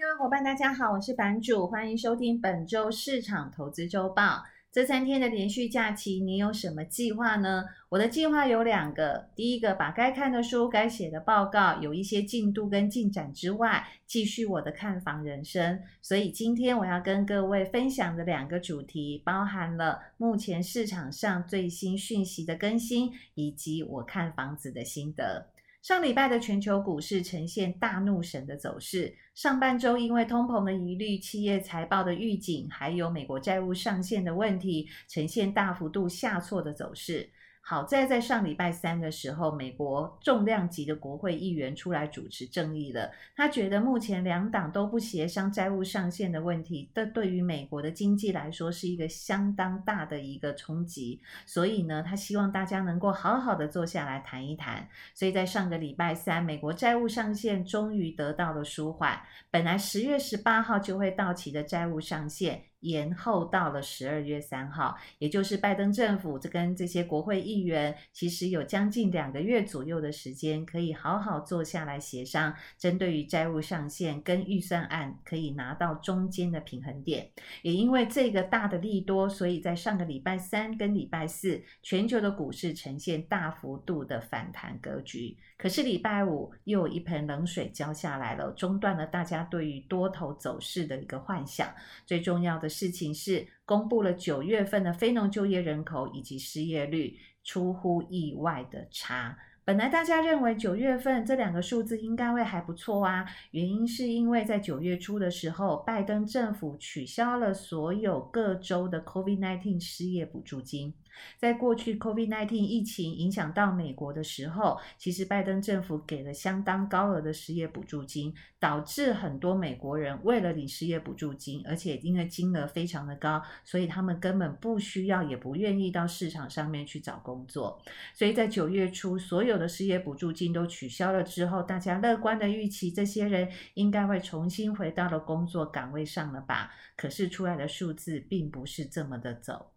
各位伙伴，大家好，我是版主，欢迎收听本周市场投资周报。这三天的连续假期，你有什么计划呢？我的计划有两个，第一个把该看的书、该写的报告有一些进度跟进展之外，继续我的看房人生。所以今天我要跟各位分享的两个主题，包含了目前市场上最新讯息的更新，以及我看房子的心得。上礼拜的全球股市呈现大怒神的走势，上半周因为通膨的疑虑、企业财报的预警，还有美国债务上限的问题，呈现大幅度下挫的走势。好在在上礼拜三的时候，美国重量级的国会议员出来主持正义了。他觉得目前两党都不协商债务上限的问题，这对于美国的经济来说是一个相当大的一个冲击。所以呢，他希望大家能够好好的坐下来谈一谈。所以在上个礼拜三，美国债务上限终于得到了舒缓。本来十月十八号就会到期的债务上限。延后到了十二月三号，也就是拜登政府这跟这些国会议员，其实有将近两个月左右的时间，可以好好坐下来协商，针对于债务上限跟预算案，可以拿到中间的平衡点。也因为这个大的利多，所以在上个礼拜三跟礼拜四，全球的股市呈现大幅度的反弹格局。可是礼拜五又有一盆冷水浇下来了，中断了大家对于多头走势的一个幻想。最重要的事情是，公布了九月份的非农就业人口以及失业率，出乎意外的差。本来大家认为九月份这两个数字应该会还不错啊，原因是因为在九月初的时候，拜登政府取消了所有各州的 COVID-19 失业补助金。在过去 COVID-19 疫情影响到美国的时候，其实拜登政府给了相当高额的失业补助金，导致很多美国人为了领失业补助金，而且因为金额非常的高，所以他们根本不需要也不愿意到市场上面去找工作。所以在九月初，所有的失业补助金都取消了之后，大家乐观的预期，这些人应该会重新回到了工作岗位上了吧？可是出来的数字并不是这么的走。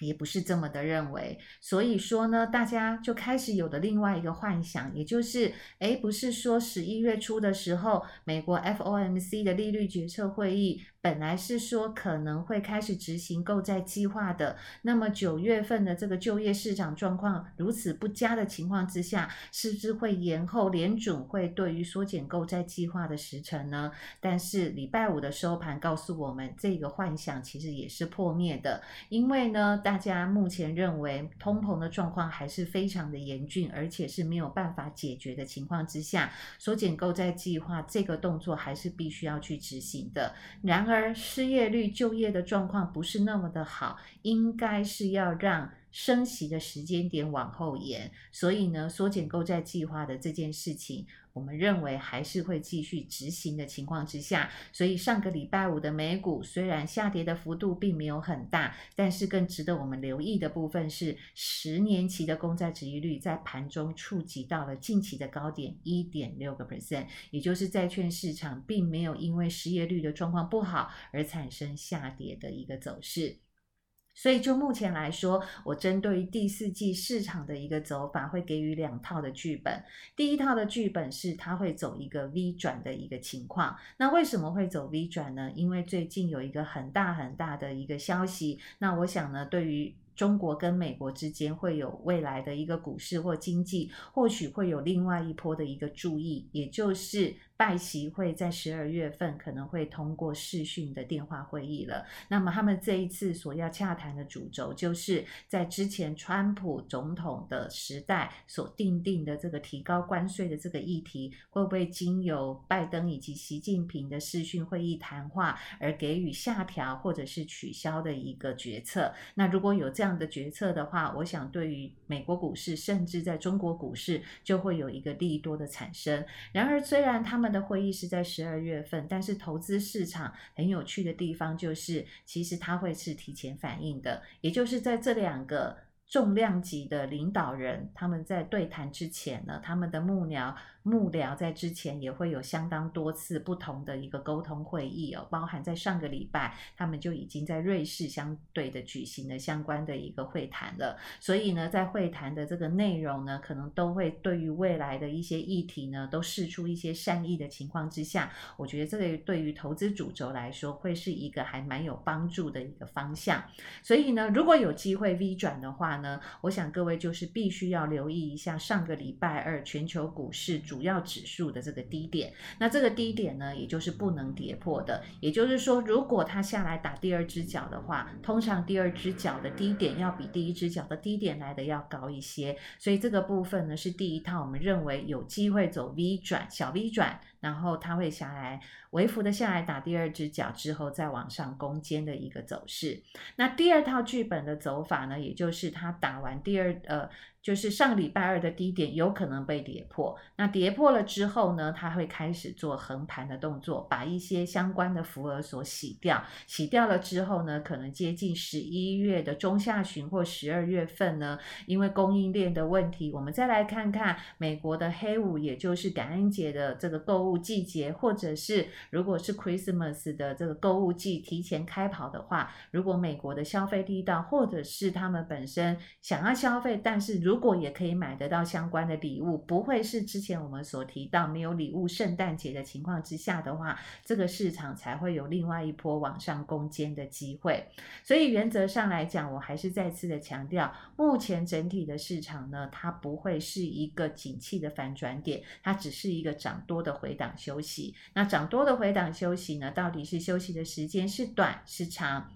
也不是这么的认为，所以说呢，大家就开始有了另外一个幻想，也就是，诶，不是说十一月初的时候，美国 FOMC 的利率决策会议。本来是说可能会开始执行购债计划的，那么九月份的这个就业市场状况如此不佳的情况之下，是不是会延后联准会对于缩减购债计划的时程呢？但是礼拜五的收盘告诉我们，这个幻想其实也是破灭的，因为呢，大家目前认为通膨的状况还是非常的严峻，而且是没有办法解决的情况之下，缩减购债计划这个动作还是必须要去执行的。然而而失业率、就业的状况不是那么的好，应该是要让升息的时间点往后延。所以呢，缩减购债计划的这件事情，我们认为还是会继续执行的情况之下，所以上个礼拜五的美股虽然下跌的幅度并没有很大，但是更值得我们留意的部分是，十年期的公债殖利率在盘中触及到了近期的高点一点六个 percent，也就是债券市场并没有因为失业率的状况不好而产生下跌的一个走势。所以就目前来说，我针对于第四季市场的一个走法，会给予两套的剧本。第一套的剧本是它会走一个 V 转的一个情况。那为什么会走 V 转呢？因为最近有一个很大很大的一个消息。那我想呢，对于中国跟美国之间会有未来的一个股市或经济，或许会有另外一波的一个注意，也就是。拜习会在十二月份可能会通过视讯的电话会议了。那么他们这一次所要洽谈的主轴，就是在之前川普总统的时代所定定的这个提高关税的这个议题，会不会经由拜登以及习近平的视讯会议谈话而给予下调或者是取消的一个决策？那如果有这样的决策的话，我想对于美国股市，甚至在中国股市，就会有一个利多的产生。然而，虽然他们的会议是在十二月份，但是投资市场很有趣的地方就是，其实它会是提前反应的，也就是在这两个重量级的领导人，他们在对谈之前呢，他们的幕僚幕僚在之前也会有相当多次不同的一个沟通会议哦，包含在上个礼拜，他们就已经在瑞士相对的举行了相关的一个会谈了。所以呢，在会谈的这个内容呢，可能都会对于未来的一些议题呢，都释出一些善意的情况之下，我觉得这个对于投资主轴来说，会是一个还蛮有帮助的一个方向。所以呢，如果有机会 V 转的话呢，我想各位就是必须要留意一下上个礼拜二全球股市主。要指数的这个低点，那这个低点呢，也就是不能跌破的。也就是说，如果它下来打第二只脚的话，通常第二只脚的低点要比第一只脚的低点来的要高一些。所以这个部分呢，是第一套我们认为有机会走 V 转，小 V 转。然后它会下来，微幅的下来打第二只脚之后再往上攻坚的一个走势。那第二套剧本的走法呢，也就是它打完第二呃，就是上礼拜二的低点有可能被跌破。那跌破了之后呢，它会开始做横盘的动作，把一些相关的浮额所洗掉。洗掉了之后呢，可能接近十一月的中下旬或十二月份呢，因为供应链的问题，我们再来看看美国的黑五，也就是感恩节的这个购物。购物季节，或者是如果是 Christmas 的这个购物季提前开跑的话，如果美国的消费力道，或者是他们本身想要消费，但是如如果也可以买得到相关的礼物，不会是之前我们所提到没有礼物圣诞节的情况之下的话，这个市场才会有另外一波往上攻坚的机会。所以原则上来讲，我还是再次的强调，目前整体的市场呢，它不会是一个景气的反转点，它只是一个涨多的回档休息，那涨多的回档休息呢？到底是休息的时间是短是长？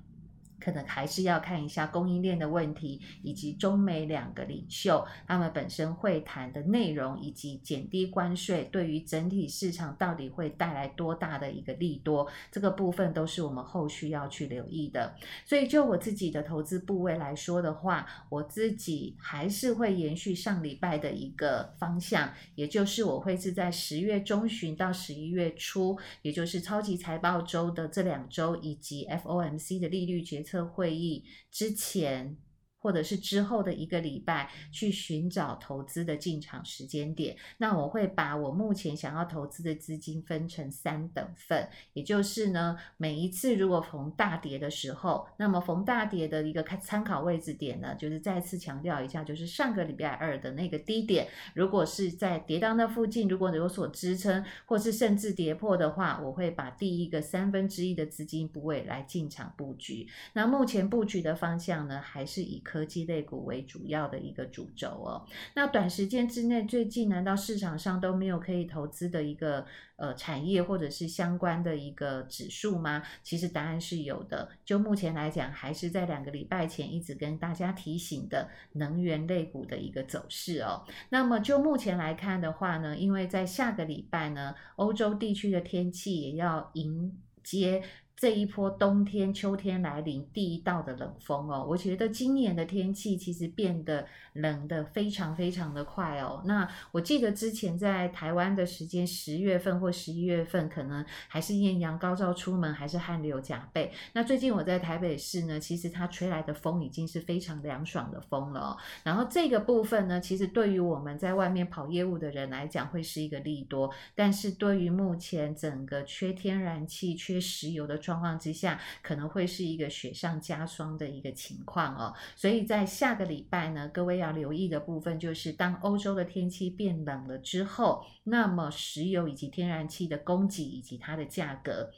可能还是要看一下供应链的问题，以及中美两个领袖他们本身会谈的内容，以及减低关税对于整体市场到底会带来多大的一个利多，这个部分都是我们后续要去留意的。所以就我自己的投资部位来说的话，我自己还是会延续上礼拜的一个方向，也就是我会是在十月中旬到十一月初，也就是超级财报周的这两周，以及 FOMC 的利率决策。测会议之前。或者是之后的一个礼拜去寻找投资的进场时间点，那我会把我目前想要投资的资金分成三等份，也就是呢，每一次如果逢大跌的时候，那么逢大跌的一个参考位置点呢，就是再次强调一下，就是上个礼拜二的那个低点，如果是在跌到那附近，如果有所支撑，或是甚至跌破的话，我会把第一个三分之一的资金部位来进场布局。那目前布局的方向呢，还是以。科技类股为主要的一个主轴哦，那短时间之内，最近难道市场上都没有可以投资的一个呃产业或者是相关的一个指数吗？其实答案是有的。就目前来讲，还是在两个礼拜前一直跟大家提醒的能源类股的一个走势哦。那么就目前来看的话呢，因为在下个礼拜呢，欧洲地区的天气也要迎接。这一波冬天、秋天来临，第一道的冷风哦，我觉得今年的天气其实变得冷的非常非常的快哦。那我记得之前在台湾的时间，十月份或十一月份，可能还是艳阳高照，出门还是汗流浃背。那最近我在台北市呢，其实它吹来的风已经是非常凉爽的风了哦。然后这个部分呢，其实对于我们在外面跑业务的人来讲，会是一个利多。但是对于目前整个缺天然气、缺石油的状状况之下，可能会是一个雪上加霜的一个情况哦，所以在下个礼拜呢，各位要留意的部分就是，当欧洲的天气变冷了之后，那么石油以及天然气的供给以及它的价格。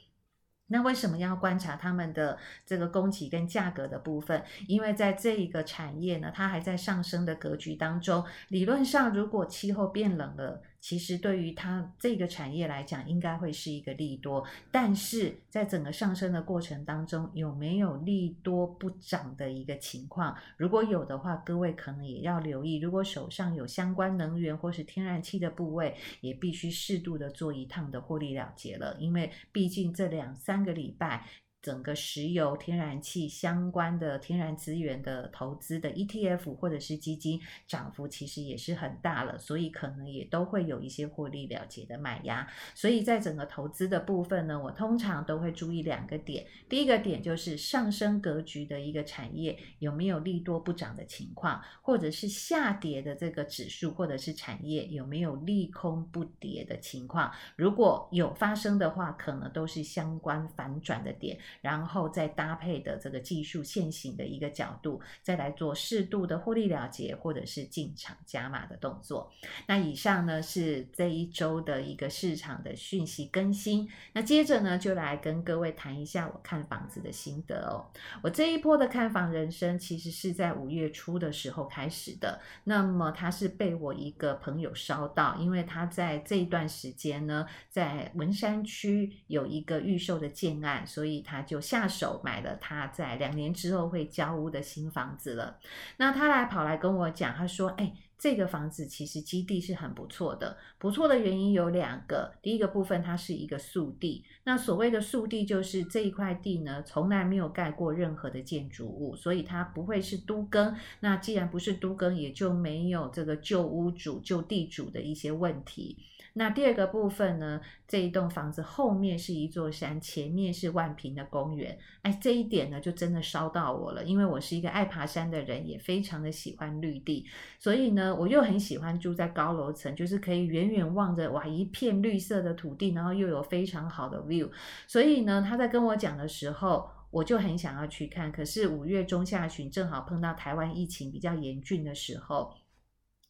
那为什么要观察他们的这个供给跟价格的部分？因为在这一个产业呢，它还在上升的格局当中。理论上，如果气候变冷了，其实对于它这个产业来讲，应该会是一个利多。但是在整个上升的过程当中，有没有利多不涨的一个情况？如果有的话，各位可能也要留意。如果手上有相关能源或是天然气的部位，也必须适度的做一趟的获利了结了，因为毕竟这两三。个礼拜，整个石油、天然气相关的天然资源的投资的 ETF 或者是基金，涨幅其实也是很大了，所以可能也都会有一些获利了结的买压。所以在整个投资的部分呢，我通常都会注意两个点。第一个点就是上升格局的一个产业有没有利多不涨的情况，或者是下跌的这个指数或者是产业有没有利空不跌的情况。如果有发生的话，可能都是相关反转的点。然后再搭配的这个技术线型的一个角度，再来做适度的获利了结或者是进场加码的动作。那以上呢是这一周的一个市场的讯息更新。那接着呢就来跟各位谈一下我看房子的心得哦。我这一波的看房人生其实是在五月初的时候开始的。那么他是被我一个朋友烧到，因为他在这一段时间呢，在文山区有一个预售的建案，所以他。就下手买了他在两年之后会交屋的新房子了。那他来跑来跟我讲，他说：“哎，这个房子其实基地是很不错的。不错的原因有两个，第一个部分它是一个素地。那所谓的素地就是这一块地呢，从来没有盖过任何的建筑物，所以它不会是都更。那既然不是都更，也就没有这个旧屋主、旧地主的一些问题。”那第二个部分呢，这一栋房子后面是一座山，前面是万坪的公园。哎，这一点呢，就真的烧到我了，因为我是一个爱爬山的人，也非常的喜欢绿地，所以呢，我又很喜欢住在高楼层，就是可以远远望着哇一片绿色的土地，然后又有非常好的 view。所以呢，他在跟我讲的时候，我就很想要去看。可是五月中下旬正好碰到台湾疫情比较严峻的时候。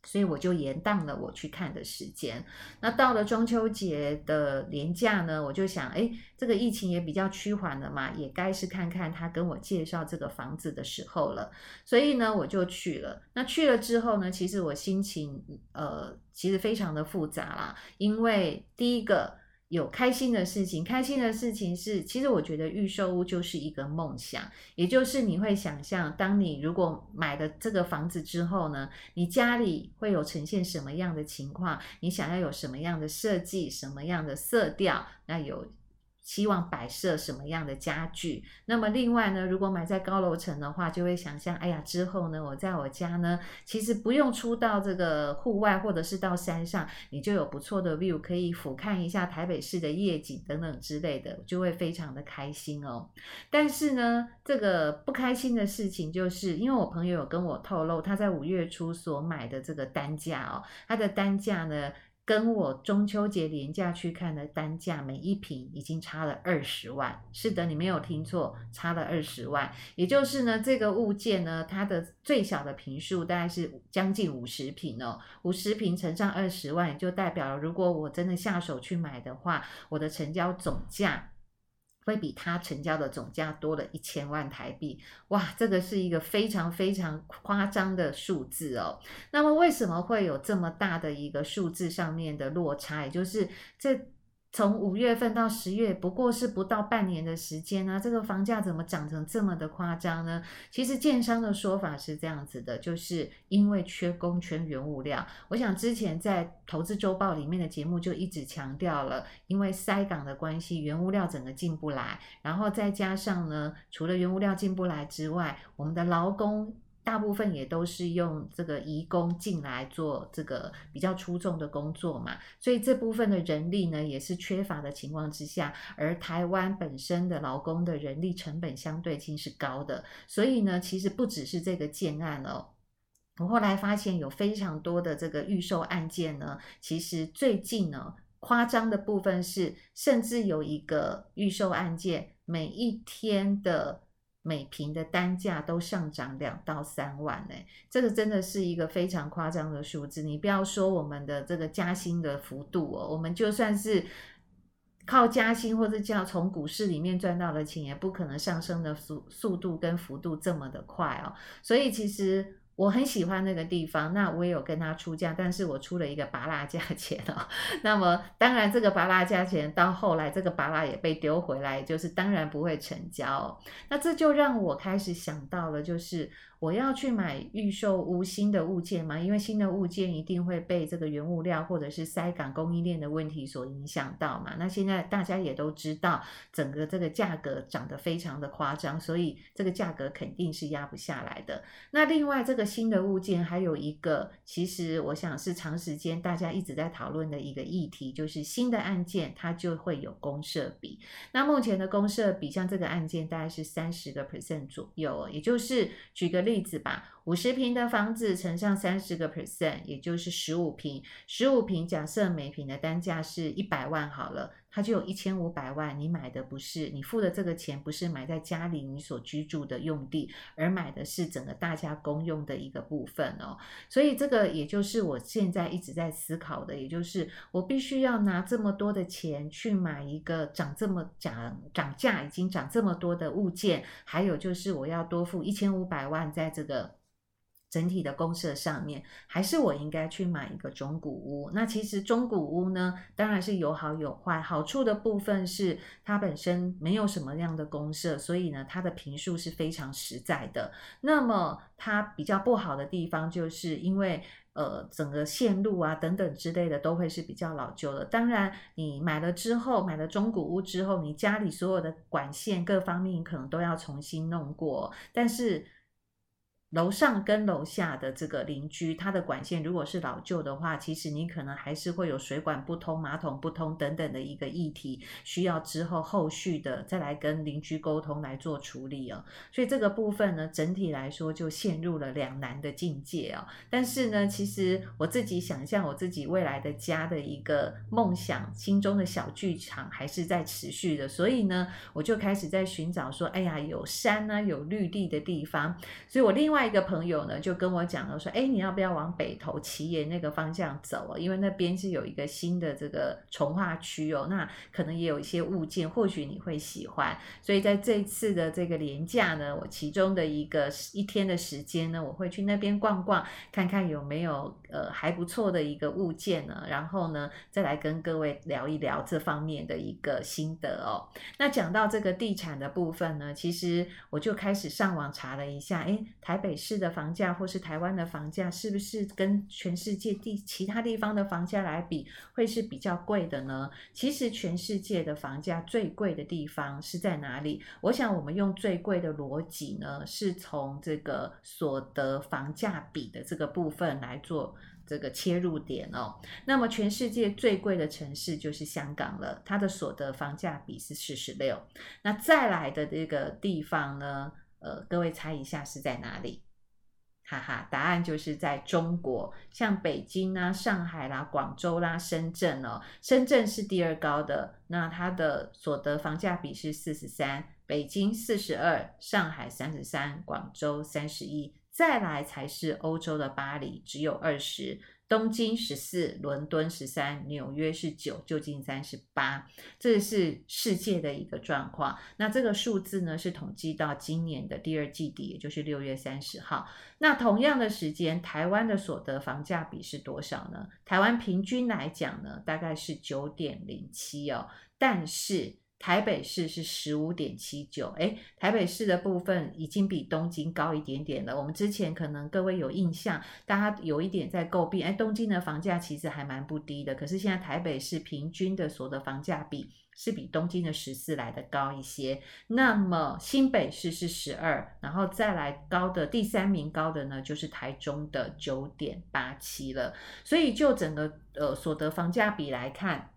所以我就延宕了我去看的时间。那到了中秋节的年假呢，我就想，哎，这个疫情也比较趋缓了嘛，也该是看看他跟我介绍这个房子的时候了。所以呢，我就去了。那去了之后呢，其实我心情，呃，其实非常的复杂啦，因为第一个。有开心的事情，开心的事情是，其实我觉得预售屋就是一个梦想，也就是你会想象，当你如果买了这个房子之后呢，你家里会有呈现什么样的情况，你想要有什么样的设计，什么样的色调，那有。希望摆设什么样的家具？那么另外呢，如果买在高楼层的话，就会想象，哎呀，之后呢，我在我家呢，其实不用出到这个户外，或者是到山上，你就有不错的 view，可以俯瞰一下台北市的夜景等等之类的，就会非常的开心哦。但是呢，这个不开心的事情就是，因为我朋友有跟我透露，他在五月初所买的这个单价哦，他的单价呢。跟我中秋节廉价去看的单价，每一瓶已经差了二十万。是的，你没有听错，差了二十万。也就是呢，这个物件呢，它的最小的瓶数大概是将近五十瓶哦，五十瓶乘上二十万，就代表了，如果我真的下手去买的话，我的成交总价。会比它成交的总价多了一千万台币，哇，这个是一个非常非常夸张的数字哦。那么为什么会有这么大的一个数字上面的落差？也就是这。从五月份到十月，不过是不到半年的时间呢，这个房价怎么涨成这么的夸张呢？其实建商的说法是这样子的，就是因为缺工、缺原物料。我想之前在投资周报里面的节目就一直强调了，因为塞港的关系，原物料整个进不来，然后再加上呢，除了原物料进不来之外，我们的劳工。大部分也都是用这个移工进来做这个比较出众的工作嘛，所以这部分的人力呢也是缺乏的情况之下，而台湾本身的劳工的人力成本相对性是高的，所以呢，其实不只是这个建案哦，我后来发现有非常多的这个预售案件呢，其实最近呢夸张的部分是，甚至有一个预售案件每一天的。每平的单价都上涨两到三万呢，这个真的是一个非常夸张的数字。你不要说我们的这个加薪的幅度哦，我们就算是靠加薪或者叫从股市里面赚到的钱，也不可能上升的速速度跟幅度这么的快哦。所以其实。我很喜欢那个地方，那我也有跟他出价，但是我出了一个拔拉价钱哦。那么当然，这个拔拉价钱到后来，这个拔拉也被丢回来，就是当然不会成交哦。那这就让我开始想到了，就是。我要去买预售屋新的物件吗？因为新的物件一定会被这个原物料或者是塞港供应链的问题所影响到嘛。那现在大家也都知道，整个这个价格涨得非常的夸张，所以这个价格肯定是压不下来的。那另外这个新的物件还有一个，其实我想是长时间大家一直在讨论的一个议题，就是新的案件它就会有公设比。那目前的公设比，像这个案件大概是三十个 percent 左右，也就是举个例例子吧。五十平的房子乘上三十个 percent，也就是十五平。十五平假设每平的单价是一百万好了，它就有一千五百万。你买的不是，你付的这个钱不是买在家里你所居住的用地，而买的是整个大家公用的一个部分哦。所以这个也就是我现在一直在思考的，也就是我必须要拿这么多的钱去买一个涨这么涨涨价已经涨这么多的物件，还有就是我要多付一千五百万在这个。整体的公设上面，还是我应该去买一个中古屋。那其实中古屋呢，当然是有好有坏。好处的部分是它本身没有什么样的公设，所以呢，它的坪数是非常实在的。那么它比较不好的地方，就是因为呃，整个线路啊等等之类的都会是比较老旧的。当然，你买了之后，买了中古屋之后，你家里所有的管线各方面可能都要重新弄过，但是。楼上跟楼下的这个邻居，他的管线如果是老旧的话，其实你可能还是会有水管不通、马桶不通等等的一个议题，需要之后后续的再来跟邻居沟通来做处理哦。所以这个部分呢，整体来说就陷入了两难的境界哦。但是呢，其实我自己想象我自己未来的家的一个梦想，心中的小剧场还是在持续的，所以呢，我就开始在寻找说，哎呀，有山呢、有绿地的地方。所以我另外。一个朋友呢，就跟我讲了说，哎，你要不要往北投奇岩那个方向走哦？因为那边是有一个新的这个从化区哦，那可能也有一些物件，或许你会喜欢。所以在这次的这个连假呢，我其中的一个一天的时间呢，我会去那边逛逛，看看有没有呃还不错的一个物件呢，然后呢，再来跟各位聊一聊这方面的一个心得哦。那讲到这个地产的部分呢，其实我就开始上网查了一下，哎，台北。市的房价或是台湾的房价，是不是跟全世界地其他地方的房价来比，会是比较贵的呢？其实全世界的房价最贵的地方是在哪里？我想我们用最贵的逻辑呢，是从这个所得房价比的这个部分来做这个切入点哦。那么全世界最贵的城市就是香港了，它的所得房价比是四十六。那再来的这个地方呢？呃，各位猜一下是在哪里？哈哈，答案就是在中国，像北京啊、上海啦、广州啦、深圳哦。深圳是第二高的，那它的所得房价比是四十三，北京四十二，上海三十三，广州三十一，再来才是欧洲的巴黎，只有二十。东京十四，伦敦十三，纽约是九，旧金山是八，这是世界的一个状况。那这个数字呢，是统计到今年的第二季底，也就是六月三十号。那同样的时间，台湾的所得房价比是多少呢？台湾平均来讲呢，大概是九点零七哦，但是。台北市是十五点七九，诶，台北市的部分已经比东京高一点点了。我们之前可能各位有印象，大家有一点在诟病，诶，东京的房价其实还蛮不低的，可是现在台北市平均的所得房价比是比东京的十四来的高一些。那么新北市是十二，然后再来高的第三名高的呢，就是台中的九点八七了。所以就整个呃所得房价比来看。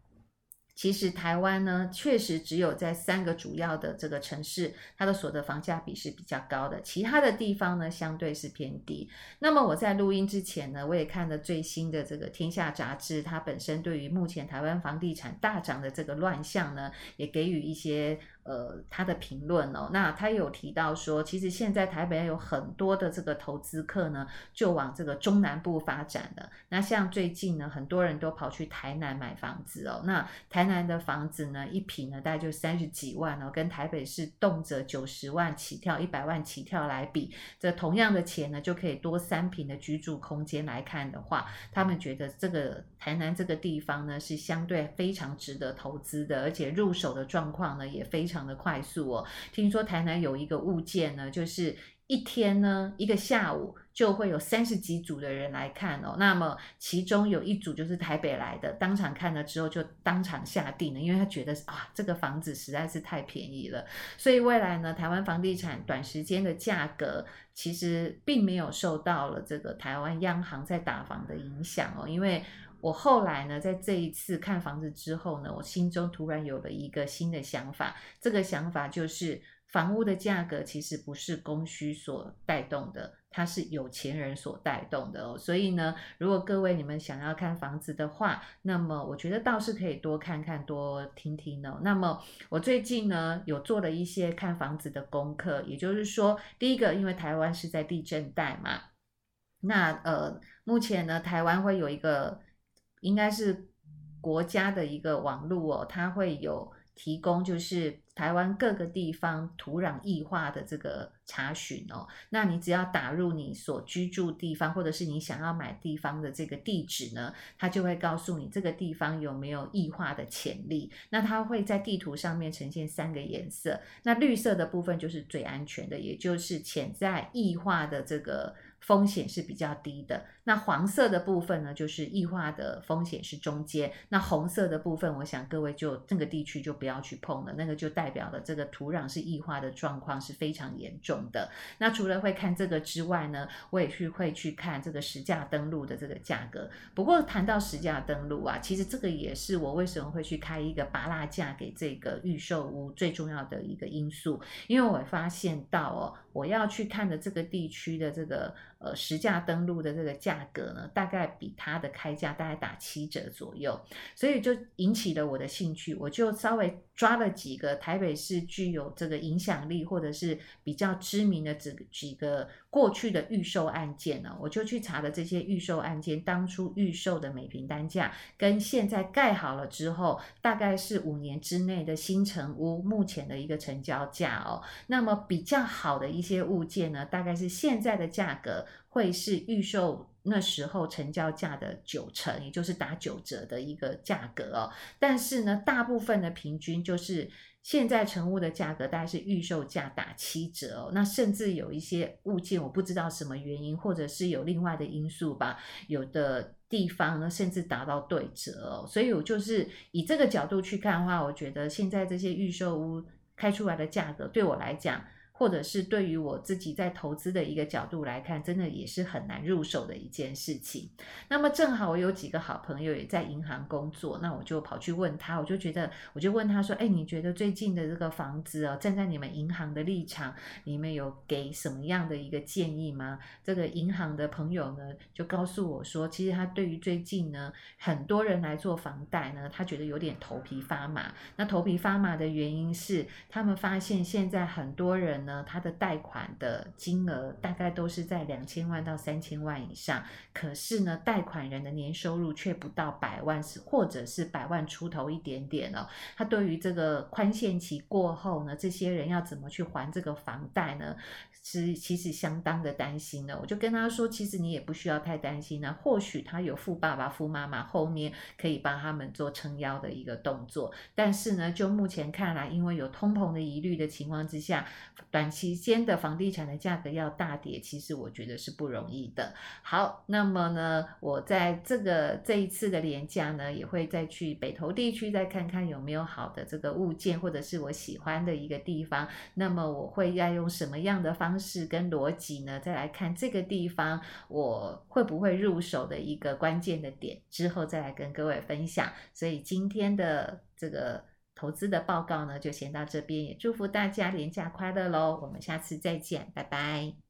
其实台湾呢，确实只有在三个主要的这个城市，它的所得房价比是比较高的，其他的地方呢，相对是偏低。那么我在录音之前呢，我也看了最新的这个《天下》杂志，它本身对于目前台湾房地产大涨的这个乱象呢，也给予一些。呃，他的评论哦，那他有提到说，其实现在台北有很多的这个投资客呢，就往这个中南部发展的。那像最近呢，很多人都跑去台南买房子哦。那台南的房子呢，一平呢，大概就三十几万哦，跟台北市动辄九十万起跳、一百万起跳来比，这同样的钱呢，就可以多三平的居住空间来看的话，他们觉得这个台南这个地方呢，是相对非常值得投资的，而且入手的状况呢，也非常。常的快速哦。听说台南有一个物件呢，就是一天呢，一个下午就会有三十几组的人来看哦。那么其中有一组就是台北来的，当场看了之后就当场下定了，因为他觉得啊，这个房子实在是太便宜了。所以未来呢，台湾房地产短时间的价格其实并没有受到了这个台湾央行在打房的影响哦，因为。我后来呢，在这一次看房子之后呢，我心中突然有了一个新的想法。这个想法就是，房屋的价格其实不是供需所带动的，它是有钱人所带动的哦。所以呢，如果各位你们想要看房子的话，那么我觉得倒是可以多看看、多听听哦。那么我最近呢，有做了一些看房子的功课，也就是说，第一个，因为台湾是在地震带嘛，那呃，目前呢，台湾会有一个。应该是国家的一个网络哦，它会有提供，就是台湾各个地方土壤异化的这个查询哦。那你只要打入你所居住地方，或者是你想要买地方的这个地址呢，它就会告诉你这个地方有没有异化的潜力。那它会在地图上面呈现三个颜色，那绿色的部分就是最安全的，也就是潜在异化的这个。风险是比较低的。那黄色的部分呢，就是异化的风险是中间。那红色的部分，我想各位就这个地区就不要去碰了，那个就代表了这个土壤是异化的状况是非常严重的。那除了会看这个之外呢，我也去会去看这个实价登录的这个价格。不过谈到实价登录啊，其实这个也是我为什么会去开一个芭乐价给这个预售屋最重要的一个因素，因为我发现到哦，我要去看的这个地区的这个。呃，实价登录的这个价格呢，大概比它的开价大概打七折左右，所以就引起了我的兴趣。我就稍微抓了几个台北市具有这个影响力或者是比较知名的这几个过去的预售案件呢，我就去查了这些预售案件当初预售的每平单价，跟现在盖好了之后，大概是五年之内的新城屋目前的一个成交价哦。那么比较好的一些物件呢，大概是现在的价格。会是预售那时候成交价的九成，也就是打九折的一个价格哦。但是呢，大部分的平均就是现在成屋的价格大概是预售价打七折哦。那甚至有一些物件，我不知道什么原因，或者是有另外的因素吧，有的地方呢甚至达到对折哦。所以我就是以这个角度去看的话，我觉得现在这些预售屋开出来的价格，对我来讲。或者是对于我自己在投资的一个角度来看，真的也是很难入手的一件事情。那么正好我有几个好朋友也在银行工作，那我就跑去问他，我就觉得，我就问他说：“哎，你觉得最近的这个房子哦，站在你们银行的立场，你们有给什么样的一个建议吗？”这个银行的朋友呢，就告诉我说，其实他对于最近呢，很多人来做房贷呢，他觉得有点头皮发麻。那头皮发麻的原因是，他们发现现在很多人。呢，他的贷款的金额大概都是在两千万到三千万以上，可是呢，贷款人的年收入却不到百万，是或者是百万出头一点点哦。他对于这个宽限期过后呢，这些人要怎么去还这个房贷呢？是其实相当的担心呢。我就跟他说，其实你也不需要太担心呢，或许他有富爸爸、富妈妈后面可以帮他们做撑腰的一个动作。但是呢，就目前看来，因为有通膨的疑虑的情况之下，短期间的房地产的价格要大跌，其实我觉得是不容易的。好，那么呢，我在这个这一次的连假呢，也会再去北投地区再看看有没有好的这个物件，或者是我喜欢的一个地方。那么我会要用什么样的方式跟逻辑呢？再来看这个地方我会不会入手的一个关键的点，之后再来跟各位分享。所以今天的这个。投资的报告呢，就先到这边，也祝福大家连假快乐喽！我们下次再见，拜拜。